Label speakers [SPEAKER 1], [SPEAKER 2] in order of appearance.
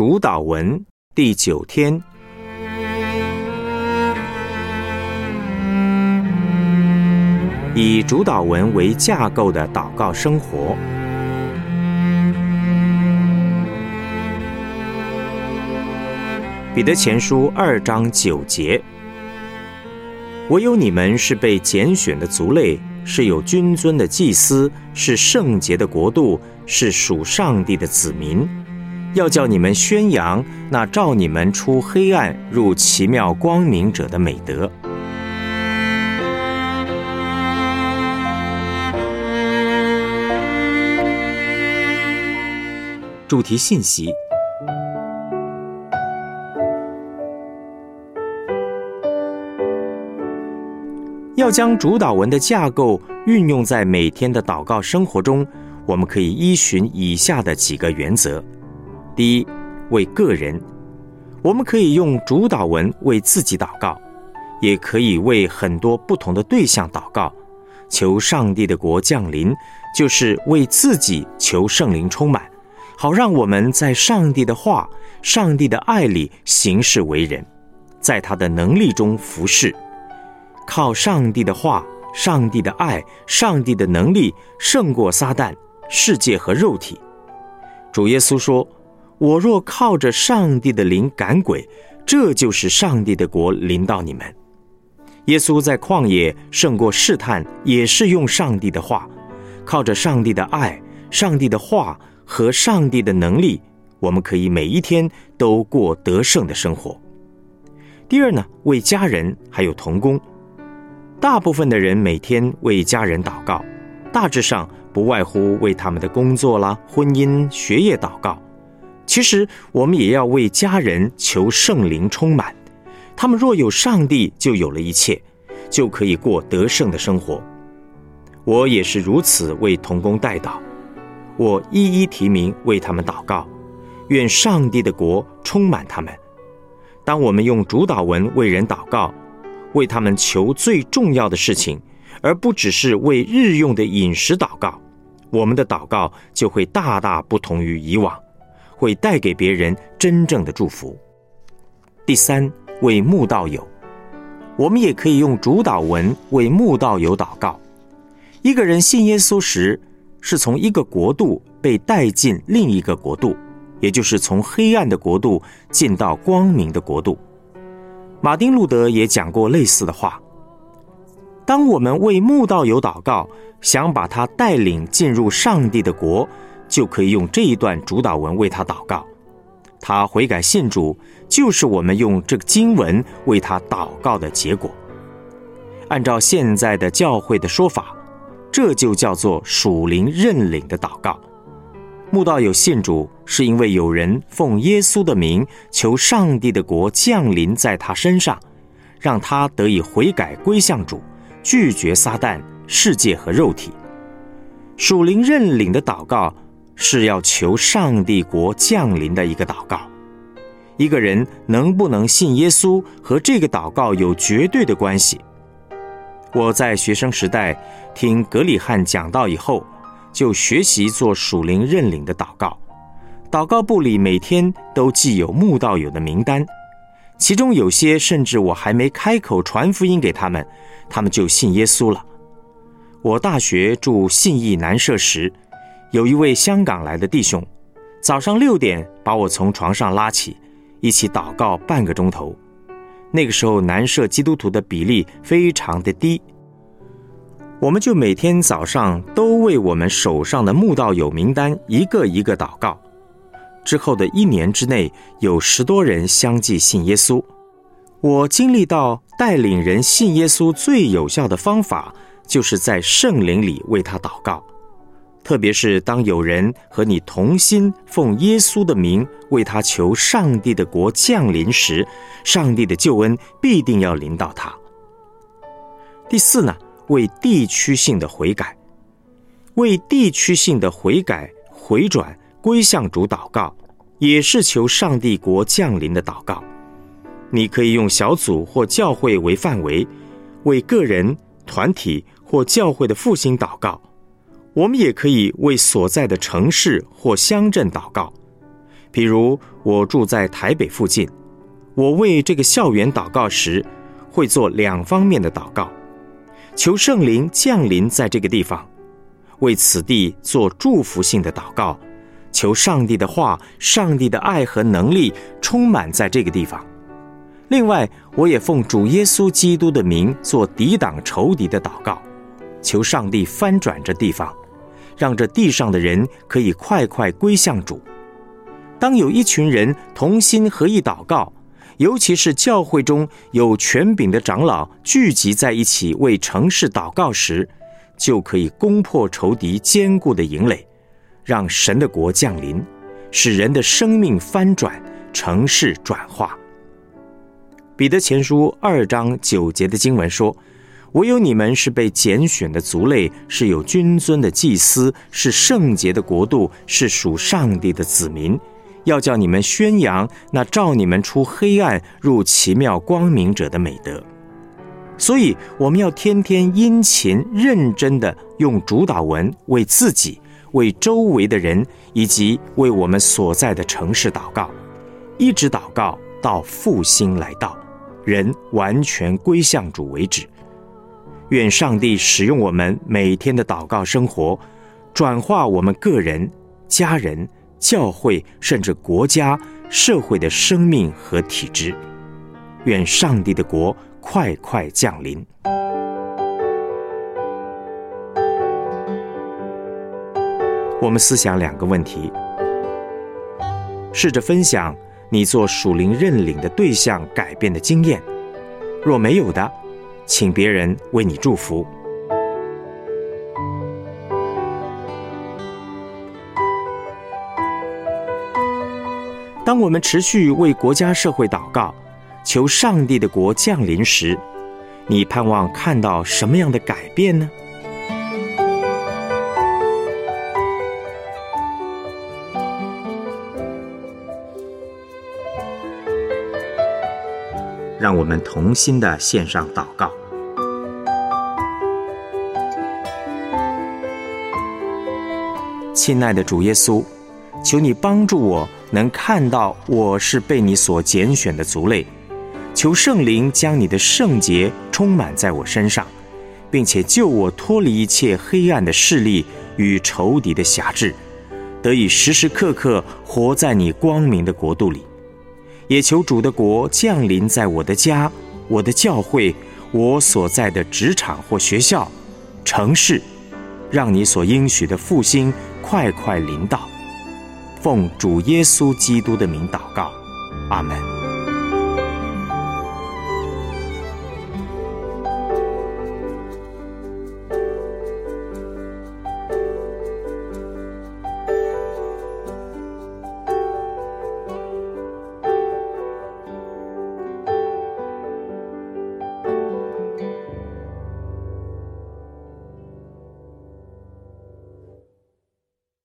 [SPEAKER 1] 主导文第九天，以主导文为架构的祷告生活。彼得前书二章九节：唯有你们是被拣选的族类，是有君尊的祭司，是圣洁的国度，是属上帝的子民。要叫你们宣扬那照你们出黑暗入奇妙光明者的美德。主题信息：要将主导文的架构运用在每天的祷告生活中，我们可以依循以下的几个原则。第一，为个人，我们可以用主导文为自己祷告，也可以为很多不同的对象祷告，求上帝的国降临，就是为自己求圣灵充满，好让我们在上帝的话、上帝的爱里行事为人，在他的能力中服侍，靠上帝的话、上帝的爱、上帝的能力胜过撒旦、世界和肉体。主耶稣说。我若靠着上帝的灵赶鬼，这就是上帝的国临到你们。耶稣在旷野胜过试探，也是用上帝的话，靠着上帝的爱、上帝的话和上帝的能力，我们可以每一天都过得胜的生活。第二呢，为家人还有童工，大部分的人每天为家人祷告，大致上不外乎为他们的工作啦、婚姻、学业祷告。其实，我们也要为家人求圣灵充满。他们若有上帝，就有了一切，就可以过得胜的生活。我也是如此为童工代祷，我一一提名为他们祷告，愿上帝的国充满他们。当我们用主导文为人祷告，为他们求最重要的事情，而不只是为日用的饮食祷告，我们的祷告就会大大不同于以往。会带给别人真正的祝福。第三，为慕道友，我们也可以用主导文为慕道友祷告。一个人信耶稣时，是从一个国度被带进另一个国度，也就是从黑暗的国度进到光明的国度。马丁路德也讲过类似的话：当我们为慕道友祷告，想把他带领进入上帝的国。就可以用这一段主导文为他祷告，他悔改信主，就是我们用这个经文为他祷告的结果。按照现在的教会的说法，这就叫做属灵认领的祷告。穆道有信主，是因为有人奉耶稣的名求上帝的国降临在他身上，让他得以悔改归向主，拒绝撒旦、世界和肉体。属灵认领的祷告。是要求上帝国降临的一个祷告。一个人能不能信耶稣和这个祷告有绝对的关系。我在学生时代听格里汉讲道以后，就学习做属灵认领的祷告。祷告簿里每天都记有慕道友的名单，其中有些甚至我还没开口传福音给他们，他们就信耶稣了。我大学住信义南社时。有一位香港来的弟兄，早上六点把我从床上拉起，一起祷告半个钟头。那个时候南社基督徒的比例非常的低，我们就每天早上都为我们手上的慕道友名单一个一个祷告。之后的一年之内，有十多人相继信耶稣。我经历到带领人信耶稣最有效的方法，就是在圣灵里为他祷告。特别是当有人和你同心奉耶稣的名为他求上帝的国降临时，上帝的救恩必定要临到他。第四呢，为地区性的悔改，为地区性的悔改回转归向主祷告，也是求上帝国降临的祷告。你可以用小组或教会为范围，为个人、团体或教会的复兴祷告。我们也可以为所在的城市或乡镇祷告，比如我住在台北附近，我为这个校园祷告时，会做两方面的祷告，求圣灵降临在这个地方，为此地做祝福性的祷告，求上帝的话、上帝的爱和能力充满在这个地方。另外，我也奉主耶稣基督的名做抵挡仇敌的祷告，求上帝翻转这地方，让这地上的人可以快快归向主。当有一群人同心合意祷告，尤其是教会中有权柄的长老聚集在一起为城市祷告时，就可以攻破仇敌坚固的营垒，让神的国降临，使人的生命翻转，城市转化。彼得前书二章九节的经文说：“唯有你们是被拣选的族类，是有君尊的祭司，是圣洁的国度，是属上帝的子民。要叫你们宣扬那照你们出黑暗入奇妙光明者的美德。所以，我们要天天殷勤认真的用主导文为自己、为周围的人以及为我们所在的城市祷告，一直祷告到复兴来到。”人完全归向主为止。愿上帝使用我们每天的祷告生活，转化我们个人、家人、教会，甚至国家、社会的生命和体质。愿上帝的国快快降临。我们思想两个问题，试着分享。你做属灵认领的对象改变的经验，若没有的，请别人为你祝福。当我们持续为国家社会祷告，求上帝的国降临时，你盼望看到什么样的改变呢？让我们同心的献上祷告，亲爱的主耶稣，求你帮助我能看到我是被你所拣选的族类，求圣灵将你的圣洁充满在我身上，并且救我脱离一切黑暗的势力与仇敌的辖制，得以时时刻刻活在你光明的国度里。也求主的国降临在我的家、我的教会、我所在的职场或学校、城市，让你所应许的复兴快快临到。奉主耶稣基督的名祷告，阿门。